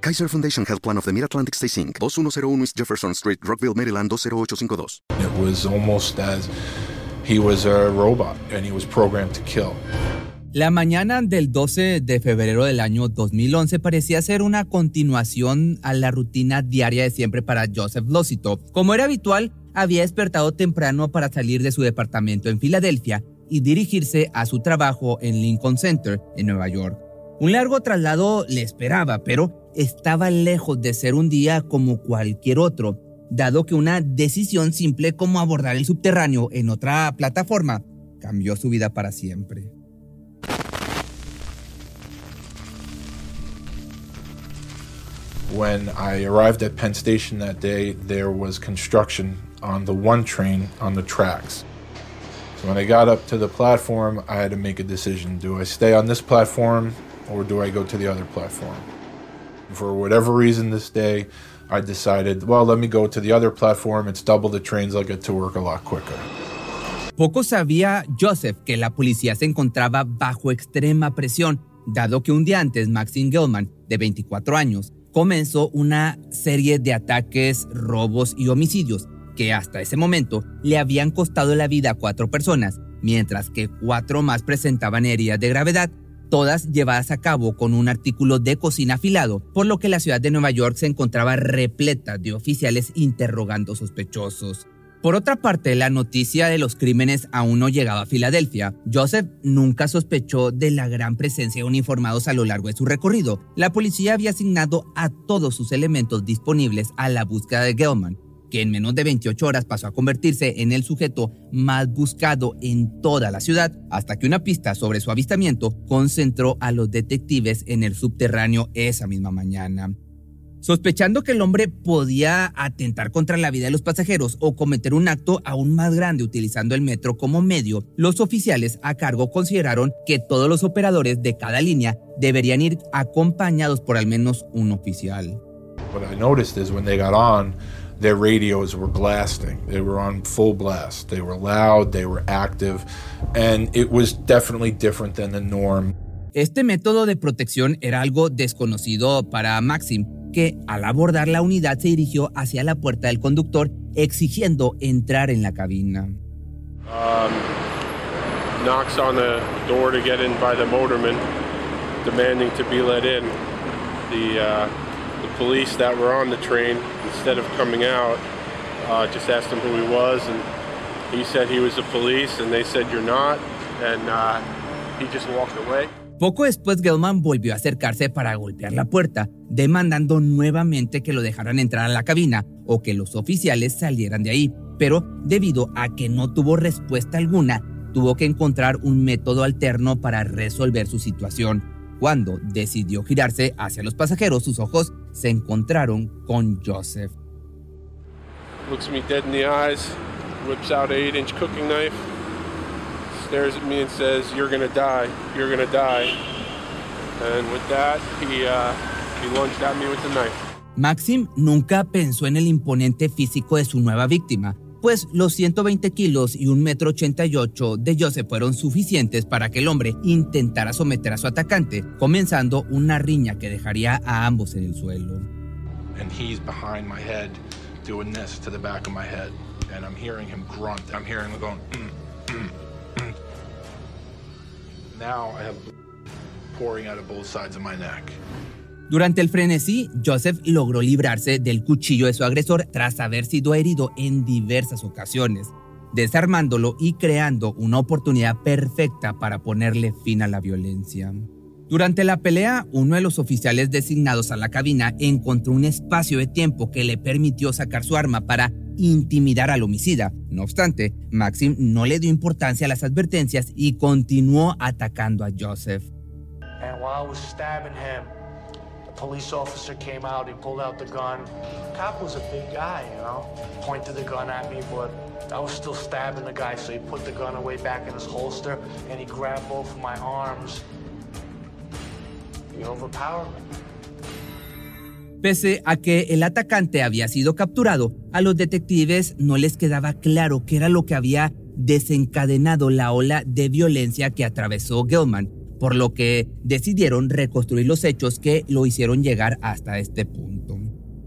Kaiser Foundation Health Plan of the Mid-Atlantic Stay Inc., 2101 East Jefferson Street, Rockville, Maryland, 20852. It was almost as he was a robot and he was programmed to kill. La mañana del 12 de febrero del año 2011 parecía ser una continuación a la rutina diaria de siempre para Joseph Losito. Como era habitual, había despertado temprano para salir de su departamento en Filadelfia y dirigirse a su trabajo en Lincoln Center, en Nueva York. Un largo traslado le esperaba, pero estaba lejos de ser un día como cualquier otro, dado que una decisión simple como abordar el subterráneo en otra plataforma cambió su vida para siempre. When I arrived at Penn Station that day, there was construction on the one train on the tracks. So when I got up to the platform, I had to make a decision. Do I stay on this platform or do I go to the other platform? For whatever reason this day, I decided, well, let me go to the other platform. It's double the trains. I'll get to work a lot quicker. Poco sabía Joseph que la policía se encontraba bajo extrema presión, dado que un día antes Maxine Gilman, de 24 años, comenzó una serie de ataques, robos y homicidios que hasta ese momento le habían costado la vida a cuatro personas, mientras que cuatro más presentaban heridas de gravedad todas llevadas a cabo con un artículo de cocina afilado, por lo que la ciudad de Nueva York se encontraba repleta de oficiales interrogando sospechosos. Por otra parte, la noticia de los crímenes aún no llegaba a Filadelfia. Joseph nunca sospechó de la gran presencia de uniformados a lo largo de su recorrido. La policía había asignado a todos sus elementos disponibles a la búsqueda de Gelman, que en menos de 28 horas pasó a convertirse en el sujeto más buscado en toda la ciudad, hasta que una pista sobre su avistamiento concentró a los detectives en el subterráneo esa misma mañana. Sospechando que el hombre podía atentar contra la vida de los pasajeros o cometer un acto aún más grande utilizando el metro como medio, los oficiales a cargo consideraron que todos los operadores de cada línea deberían ir acompañados por al menos un oficial. Their radios were blasting. They were on full blast. They were loud, they were active, and it was definitely different than the norm. Este método de protección era algo desconocido para Maxim, que al abordar la unidad se dirigió hacia la puerta del conductor exigiendo entrar en la cabina. Um, knocks on the door to get in by the motorman, demanding to be let in. The uh, the police that were on the train, instead of coming out, uh, just asked him who he was, and he said he was the police, and they said you're not, and uh, he just walked away. Poco después, Gelman volvió a acercarse para golpear la puerta, demandando nuevamente que lo dejaran entrar a la cabina o que los oficiales salieran de ahí. Pero debido a que no tuvo respuesta alguna, tuvo que encontrar un método alterno para resolver su situación. Cuando decidió girarse hacia los pasajeros, sus ojos se encontraron con Joseph. Looks me dead in the eyes, whips out a 8-inch cooking knife, stares at me and says, "You're gonna die. You're gonna die." And with that, he uh, he lunged at me with the knife. Maxim nunca pensó en el imponente físico de su nueva víctima, pues los 120 kilos y 1,88 m de Joseph fueron suficientes para que el hombre intentara someter a su atacante, comenzando una riña que dejaría a ambos en el suelo. And he's behind my head doing this to the back of my head. And I'm hearing him grunt. I'm hearing him going, mm, mm, mm. Now I have pouring out of both sides of my neck. Durante el frenesí, Joseph logró librarse del cuchillo de su agresor tras haber sido herido en diversas ocasiones, desarmándolo y creando una oportunidad perfecta para ponerle fin a la violencia. Durante la pelea, uno de los oficiales designados a la cabina encontró un espacio de tiempo que le permitió sacar su arma para intimidar al homicida. No obstante, Maxim no le dio importancia a las advertencias y continuó atacando a Joseph. Police officer came out, he pulled out the gun. Cop was a big guy, you know, pointed the gun at me, but I was still stabbing the guy, so he put the gun away back in his holster and he grabbed both of my arms. He overpowered me. Pese a que el atacante había sido capturado, a los detectives no les quedaba claro qué era lo que había desencadenado la ola de violencia que atravesó Gilman por lo que decidieron reconstruir los hechos que lo hicieron llegar hasta este punto.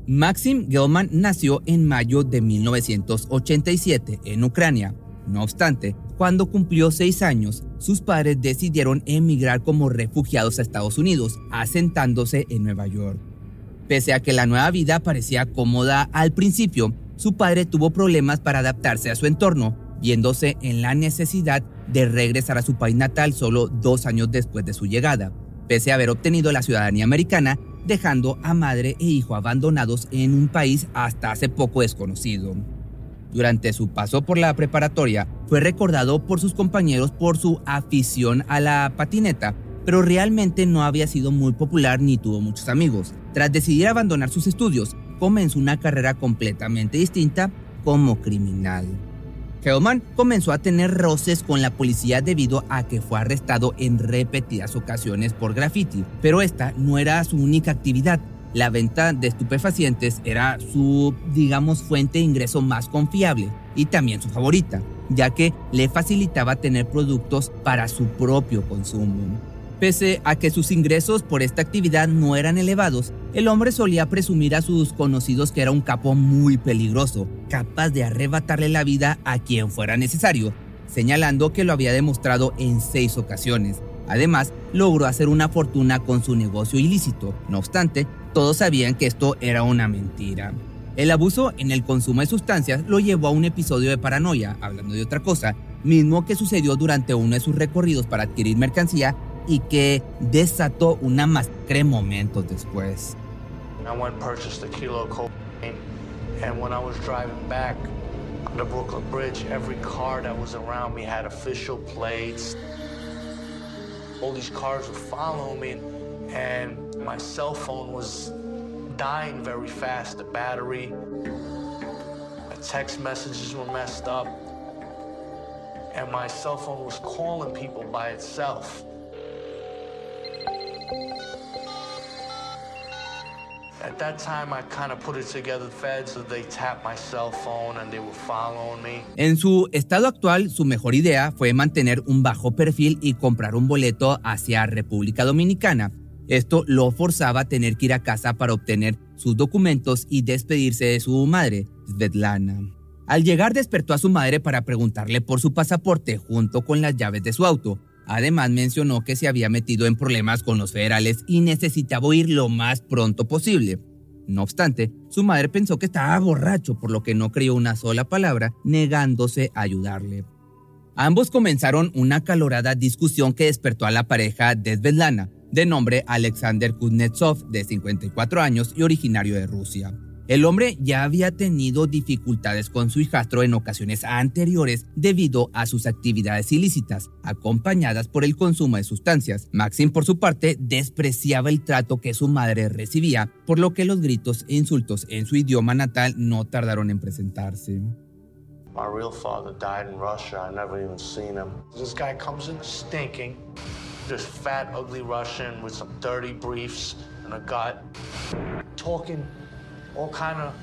Maxim Gelman nació en mayo de 1987 en Ucrania. No obstante, cuando cumplió seis años, sus padres decidieron emigrar como refugiados a Estados Unidos, asentándose en Nueva York. Pese a que la nueva vida parecía cómoda al principio, su padre tuvo problemas para adaptarse a su entorno, viéndose en la necesidad de regresar a su país natal solo dos años después de su llegada, pese a haber obtenido la ciudadanía americana, dejando a madre e hijo abandonados en un país hasta hace poco desconocido. Durante su paso por la preparatoria, fue recordado por sus compañeros por su afición a la patineta, pero realmente no había sido muy popular ni tuvo muchos amigos. Tras decidir abandonar sus estudios, comenzó una carrera completamente distinta como criminal. Hellman comenzó a tener roces con la policía debido a que fue arrestado en repetidas ocasiones por graffiti, pero esta no era su única actividad. La venta de estupefacientes era su, digamos, fuente de ingreso más confiable y también su favorita, ya que le facilitaba tener productos para su propio consumo. Pese a que sus ingresos por esta actividad no eran elevados, el hombre solía presumir a sus conocidos que era un capo muy peligroso, capaz de arrebatarle la vida a quien fuera necesario, señalando que lo había demostrado en seis ocasiones. Además, logró hacer una fortuna con su negocio ilícito. No obstante, todos sabían que esto era una mentira. El abuso en el consumo de sustancias lo llevó a un episodio de paranoia, hablando de otra cosa, mismo que sucedió durante uno de sus recorridos para adquirir mercancía y que desató una masacre momentos después. I went and purchased a kilo of cocaine, and when I was driving back on the Brooklyn Bridge, every car that was around me had official plates. All these cars were following me, and my cell phone was dying very fast, the battery. My text messages were messed up, and my cell phone was calling people by itself. At that time, I kind of put it together, so they tapped my cell phone and they were following me. En su estado actual, su mejor idea fue mantener un bajo perfil y comprar un boleto hacia República Dominicana. Esto lo forzaba a tener que ir a casa para obtener sus documentos y despedirse de su madre, Svetlana. Al llegar despertó a su madre para preguntarle por su pasaporte junto con las llaves de su auto, Además mencionó que se había metido en problemas con los federales y necesitaba huir lo más pronto posible. No obstante, su madre pensó que estaba borracho, por lo que no creyó una sola palabra, negándose a ayudarle. Ambos comenzaron una calorada discusión que despertó a la pareja desvelana, de nombre Alexander Kuznetsov, de 54 años y originario de Rusia. El hombre ya había tenido dificultades con su hijastro en ocasiones anteriores debido a sus actividades ilícitas, acompañadas por el consumo de sustancias. Maxim, por su parte, despreciaba el trato que su madre recibía, por lo que los gritos e insultos en su idioma natal no tardaron en presentarse. My real father died in Russia. I never even seen him. This guy comes in stinking, this fat, ugly Russian with some dirty briefs and a gut, talking all kind of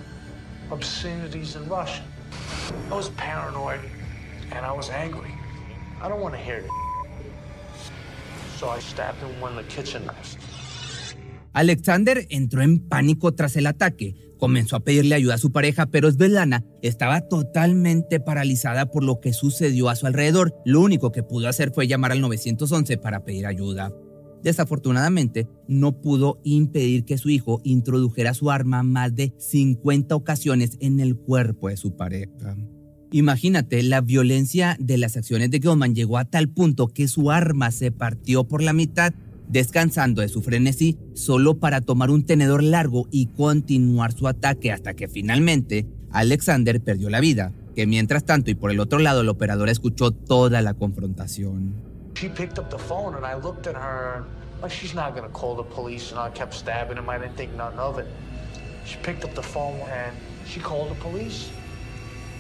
obscenities in Russian. I was paranoid and I was angry. I don't want to hear it. So I stabbed him with the kitchen knife. Alexander entró en pánico tras el ataque. Comenzó a pedirle ayuda a su pareja, pero Svetlana estaba totalmente paralizada por lo que sucedió a su alrededor. Lo único que pudo hacer fue llamar al 911 para pedir ayuda. Desafortunadamente, no pudo impedir que su hijo introdujera su arma más de 50 ocasiones en el cuerpo de su pareja. Imagínate, la violencia de las acciones de Gilman llegó a tal punto que su arma se partió por la mitad, descansando de su frenesí solo para tomar un tenedor largo y continuar su ataque hasta que finalmente Alexander perdió la vida, que mientras tanto y por el otro lado el operador escuchó toda la confrontación. She picked up the phone and I looked at her like she's not gonna call the police and I kept stabbing him. I didn't think nothing of it. She picked up the phone and she called the police.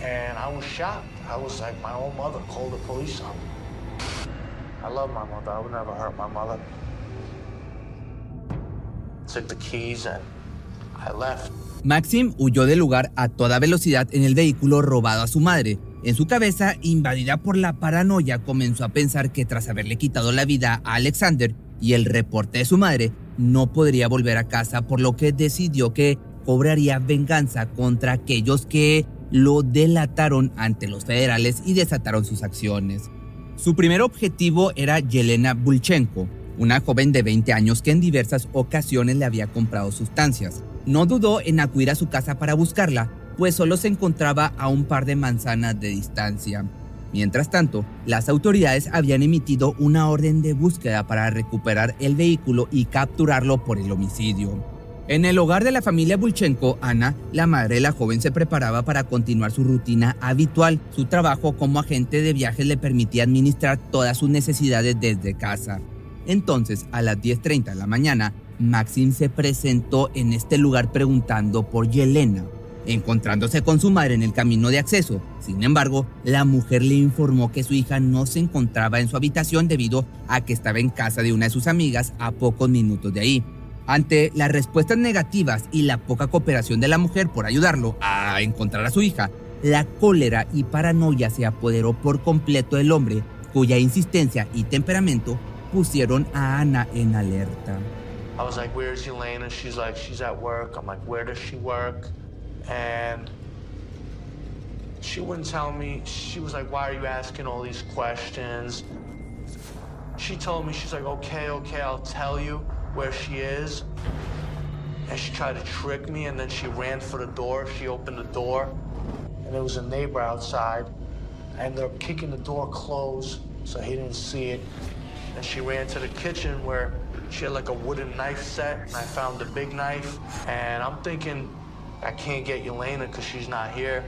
And I was shocked. I was like, my own mother called the police on me. I love my mother. I would never hurt my mother. Took the keys and I left. Maxim huyó del lugar a toda velocidad en el vehículo robado a su madre. En su cabeza, invadida por la paranoia, comenzó a pensar que tras haberle quitado la vida a Alexander y el reporte de su madre, no podría volver a casa, por lo que decidió que cobraría venganza contra aquellos que lo delataron ante los federales y desataron sus acciones. Su primer objetivo era Yelena Bulchenko, una joven de 20 años que en diversas ocasiones le había comprado sustancias. No dudó en acudir a su casa para buscarla, pues solo se encontraba a un par de manzanas de distancia. Mientras tanto, las autoridades habían emitido una orden de búsqueda para recuperar el vehículo y capturarlo por el homicidio. En el hogar de la familia Bulchenko, Ana, la madre de la joven, se preparaba para continuar su rutina habitual. Su trabajo como agente de viajes le permitía administrar todas sus necesidades desde casa. Entonces, a las 10.30 de la mañana, Maxim se presentó en este lugar preguntando por Yelena, encontrándose con su madre en el camino de acceso. Sin embargo, la mujer le informó que su hija no se encontraba en su habitación debido a que estaba en casa de una de sus amigas a pocos minutos de ahí. Ante las respuestas negativas y la poca cooperación de la mujer por ayudarlo a encontrar a su hija, la cólera y paranoia se apoderó por completo del hombre, cuya insistencia y temperamento pusieron a Ana en alerta. I was like, where's Elena? She's like, she's at work. I'm like, where does she work? And she wouldn't tell me. She was like, why are you asking all these questions? She told me, she's like, okay, okay, I'll tell you where she is. And she tried to trick me, and then she ran for the door. She opened the door, and there was a neighbor outside. I ended up kicking the door closed so he didn't see it. And she ran to the kitchen where she had like a wooden knife set, and I found the big knife. And I'm thinking, I can't get Elena because she's not here.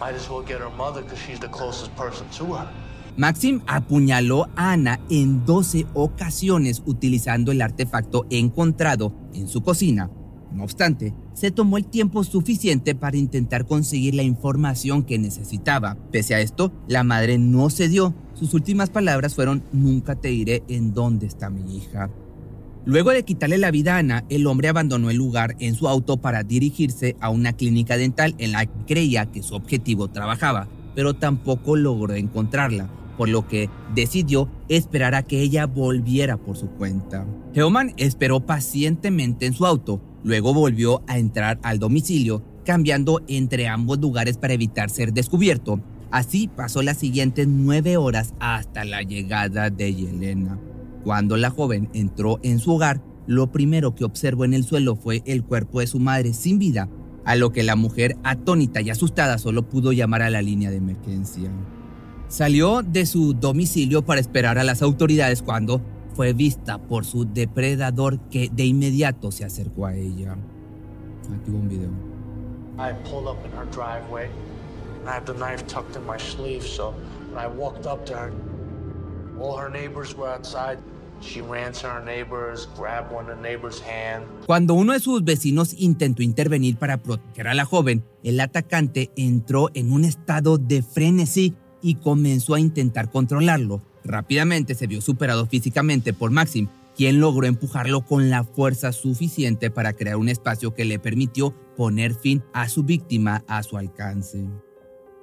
Might as well get her mother because she's the closest person to her. Maxim apuñaló a Ana en 12 ocasiones utilizando el artefacto encontrado en su cocina. No obstante, se tomó el tiempo suficiente para intentar conseguir la información que necesitaba. Pese a esto, la madre no cedió. Sus últimas palabras fueron, nunca te diré en dónde está mi hija. Luego de quitarle la vida a Ana, el hombre abandonó el lugar en su auto para dirigirse a una clínica dental en la que creía que su objetivo trabajaba, pero tampoco logró encontrarla por lo que decidió esperar a que ella volviera por su cuenta. Geoman esperó pacientemente en su auto, luego volvió a entrar al domicilio, cambiando entre ambos lugares para evitar ser descubierto. Así pasó las siguientes nueve horas hasta la llegada de Yelena. Cuando la joven entró en su hogar, lo primero que observó en el suelo fue el cuerpo de su madre sin vida, a lo que la mujer, atónita y asustada, solo pudo llamar a la línea de emergencia. Salió de su domicilio para esperar a las autoridades cuando fue vista por su depredador que de inmediato se acercó a ella. Aquí hubo un video. I pulled up in her driveway, and I had the knife tucked in my sleeve. So when I walked up to all her neighbors were outside. Cuando uno de sus vecinos intentó intervenir para proteger a la joven, el atacante entró en un estado de frenesí y comenzó a intentar controlarlo. Rápidamente se vio superado físicamente por Maxim, quien logró empujarlo con la fuerza suficiente para crear un espacio que le permitió poner fin a su víctima a su alcance.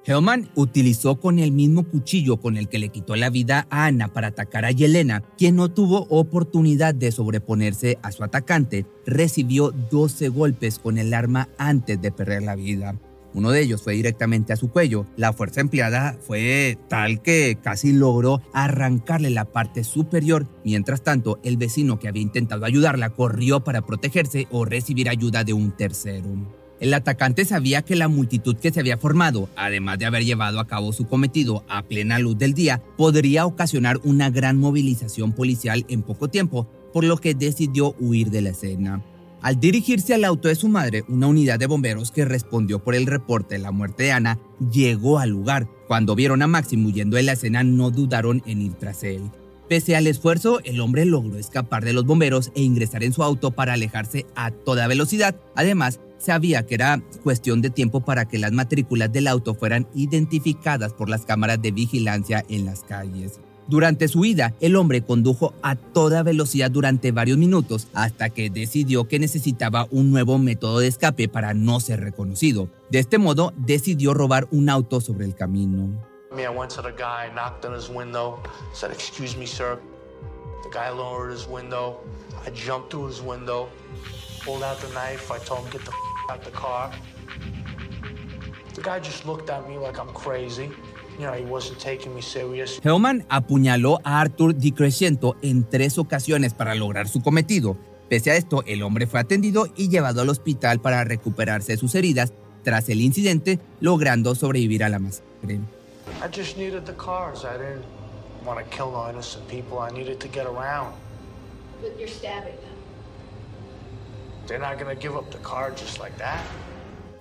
Hellman utilizó con el mismo cuchillo con el que le quitó la vida a Ana para atacar a Yelena, quien no tuvo oportunidad de sobreponerse a su atacante. Recibió 12 golpes con el arma antes de perder la vida. Uno de ellos fue directamente a su cuello. La fuerza empleada fue tal que casi logró arrancarle la parte superior. Mientras tanto, el vecino que había intentado ayudarla corrió para protegerse o recibir ayuda de un tercero. El atacante sabía que la multitud que se había formado, además de haber llevado a cabo su cometido a plena luz del día, podría ocasionar una gran movilización policial en poco tiempo, por lo que decidió huir de la escena. Al dirigirse al auto de su madre, una unidad de bomberos que respondió por el reporte de la muerte de Ana llegó al lugar. Cuando vieron a Maxim huyendo de la escena, no dudaron en ir tras él. Pese al esfuerzo, el hombre logró escapar de los bomberos e ingresar en su auto para alejarse a toda velocidad. Además, sabía que era cuestión de tiempo para que las matrículas del auto fueran identificadas por las cámaras de vigilancia en las calles. Durante su huida, el hombre condujo a toda velocidad durante varios minutos hasta que decidió que necesitaba un nuevo método de escape para no ser reconocido. De este modo, decidió robar un auto sobre el camino. I went to the guy, knocked on his window, said, "Excuse me, sir." The guy lowered his window. I jumped through his window, pulled out the knife. I told him, "Get the out the car. The guy just looked at me like I'm crazy. You know, he wasn't taking me serious. Hellman apuñaló a Arthur Di Crescento en tres ocasiones para lograr su cometido. Pese a esto, el hombre fue atendido y llevado al hospital para recuperarse de sus heridas tras el incidente, logrando sobrevivir a la masacre. I just needed the cars. I didn't want to kill no innocent people. I needed to get around. But you're stabbing them. They're not going to give up the car just like that.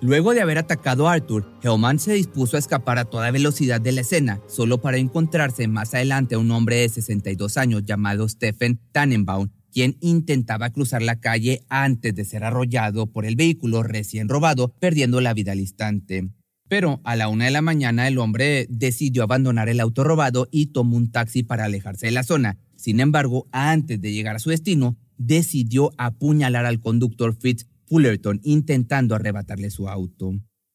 Luego de haber atacado a Arthur, Hellman se dispuso a escapar a toda velocidad de la escena, solo para encontrarse más adelante a un hombre de 62 años llamado Stephen Tannenbaum, quien intentaba cruzar la calle antes de ser arrollado por el vehículo recién robado, perdiendo la vida al instante. Pero a la una de la mañana el hombre decidió abandonar el auto robado y tomó un taxi para alejarse de la zona. Sin embargo, antes de llegar a su destino, decidió apuñalar al conductor Fitz Fullerton intentando arrebatarle su auto.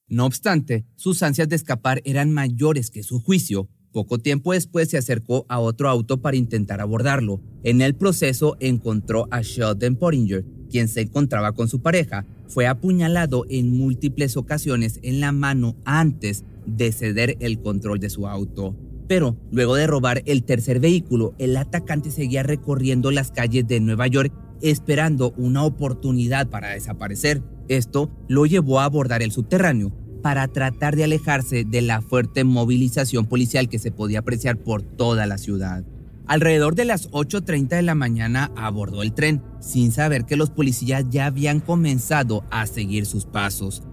No obstante, sus ansias de escapar eran mayores que su juicio. Poco tiempo después se acercó a otro auto para intentar abordarlo. En el proceso encontró a Sheldon Pottinger, quien se encontraba con su pareja. Fue apuñalado en múltiples ocasiones en la mano antes de ceder el control de su auto. Pero luego de robar el tercer vehículo, el atacante seguía recorriendo las calles de Nueva York esperando una oportunidad para desaparecer. Esto lo llevó a abordar el subterráneo para tratar de alejarse de la fuerte movilización policial que se podía apreciar por toda la ciudad. Alrededor de las 8.30 de la mañana abordó el tren, sin saber que los policías ya habían comenzado a seguir sus pasos.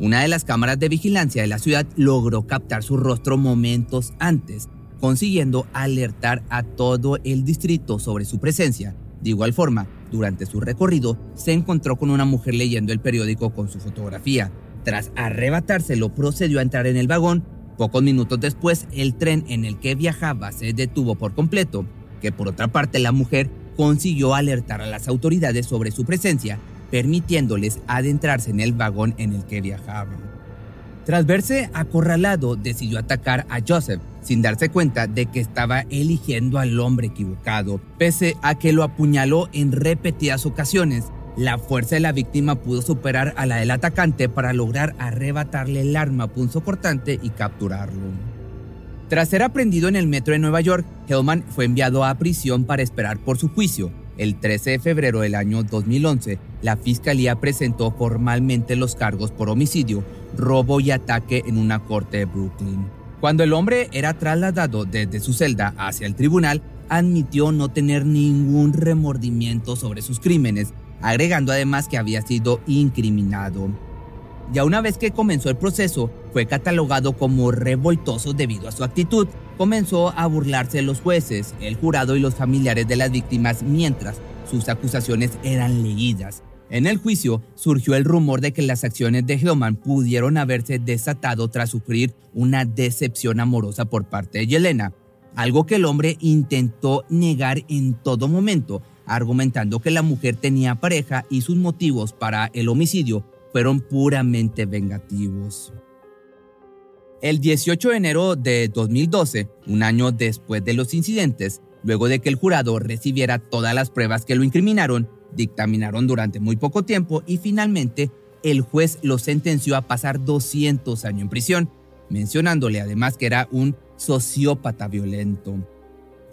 Una de las cámaras de vigilancia de la ciudad logró captar su rostro momentos antes, consiguiendo alertar a todo el distrito sobre su presencia. De igual forma, durante su recorrido, se encontró con una mujer leyendo el periódico con su fotografía. Tras arrebatárselo, procedió a entrar en el vagón. Pocos minutos después, el tren en el que viajaba se detuvo por completo, que por otra parte la mujer consiguió alertar a las autoridades sobre su presencia permitiéndoles adentrarse en el vagón en el que viajaban. Tras verse acorralado, decidió atacar a Joseph, sin darse cuenta de que estaba eligiendo al hombre equivocado. Pese a que lo apuñaló en repetidas ocasiones, la fuerza de la víctima pudo superar a la del atacante para lograr arrebatarle el arma punzocortante y capturarlo. Tras ser aprendido en el metro de Nueva York, Hellman fue enviado a prisión para esperar por su juicio, el 13 de febrero del año 2011, la fiscalía presentó formalmente los cargos por homicidio, robo y ataque en una corte de Brooklyn. Cuando el hombre era trasladado desde su celda hacia el tribunal, admitió no tener ningún remordimiento sobre sus crímenes, agregando además que había sido incriminado. Ya una vez que comenzó el proceso, fue catalogado como revoltoso debido a su actitud, comenzó a burlarse de los jueces, el jurado y los familiares de las víctimas mientras sus acusaciones eran leídas. En el juicio surgió el rumor de que las acciones de Hellman pudieron haberse desatado tras sufrir una decepción amorosa por parte de Yelena, algo que el hombre intentó negar en todo momento, argumentando que la mujer tenía pareja y sus motivos para el homicidio fueron puramente vengativos. El 18 de enero de 2012, un año después de los incidentes, luego de que el jurado recibiera todas las pruebas que lo incriminaron, dictaminaron durante muy poco tiempo y finalmente el juez lo sentenció a pasar 200 años en prisión, mencionándole además que era un sociópata violento.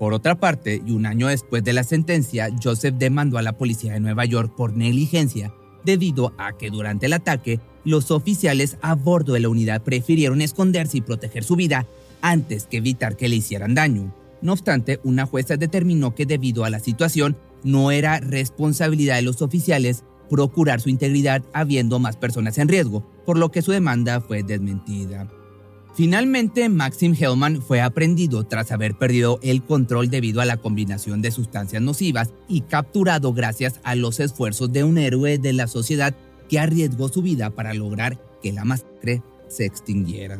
Por otra parte, y un año después de la sentencia, Joseph demandó a la policía de Nueva York por negligencia, debido a que durante el ataque, los oficiales a bordo de la unidad prefirieron esconderse y proteger su vida antes que evitar que le hicieran daño. No obstante, una jueza determinó que debido a la situación, no era responsabilidad de los oficiales procurar su integridad habiendo más personas en riesgo, por lo que su demanda fue desmentida. Finalmente, Maxim Hellman fue aprendido tras haber perdido el control debido a la combinación de sustancias nocivas y capturado gracias a los esfuerzos de un héroe de la sociedad que arriesgó su vida para lograr que la masacre se extinguiera.